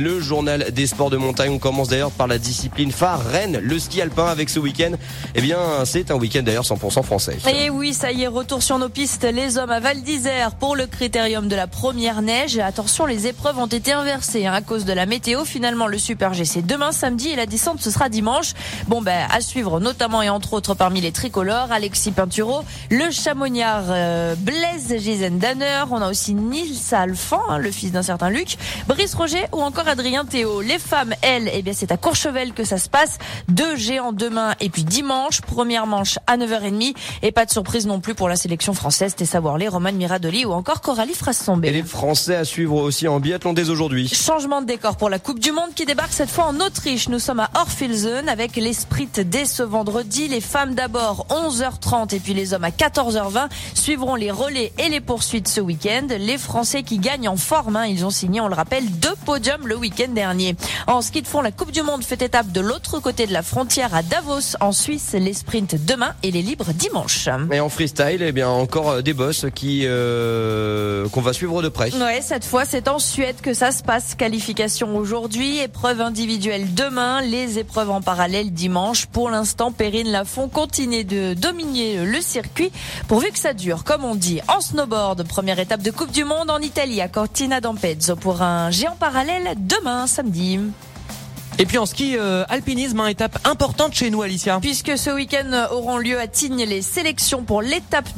Le journal des sports de montagne. On commence d'ailleurs par la discipline phare Rennes, le ski alpin avec ce week-end. Eh bien, c'est un week-end d'ailleurs 100% français. Et oui, ça y est, retour sur nos pistes. Les hommes à Val d'Isère pour le critérium de la première neige. Attention, les épreuves ont été inversées hein, à cause de la météo. Finalement, le Super G c'est demain samedi et la descente ce sera dimanche. Bon ben à suivre notamment et entre autres parmi les tricolores, Alexis Pinturo, le chamonniard euh, Blaise Gizendanner. On a aussi Nils Alphand, le fils d'un certain Luc, Brice Roger ou encore Adrien Théo. Les femmes, elles, eh bien c'est à Courchevel que ça se passe. Deux géants demain et puis dimanche. Première manche à 9h30 et pas de surprise non plus pour la sélection française. T'es savoir les Roman Miradoli ou encore Coralie Frassombé. Et les Français à suivre aussi en biathlon dès aujourd'hui. Changement de décor pour la Coupe du Monde qui débarque cette fois en Autriche. Nous sommes à Orfilsen avec les sprints dès ce vendredi. Les femmes d'abord 11h30 et puis les hommes à 14h20 suivront les relais et les poursuites ce week-end. Les Français qui gagnent en forme, hein. ils ont signé, on le rappelle, deux podiums le week-end dernier. En ski de fond, la Coupe du Monde fait étape de l'autre côté de la frontière à Davos en Suisse. Les sprints demain et les libres dimanche. Et en freestyle, eh bien encore euh, des boss qui euh, qu'on va suivre de près. Ouais, cette fois c'est en Suède que ça se passe. Qualification aujourd'hui, épreuve individuelle demain, les épreuves en parallèle dimanche. Pour l'instant, Perrine Lafont continue de dominer le circuit pourvu que ça dure. Comme on dit, en snowboard, première étape de Coupe du Monde en Italie à Cortina d'Ampezzo pour un géant parallèle demain samedi. Et puis en ski euh, alpinisme, une étape importante chez nous, Alicia. Puisque ce week-end auront lieu à Tignes les sélections pour l'étape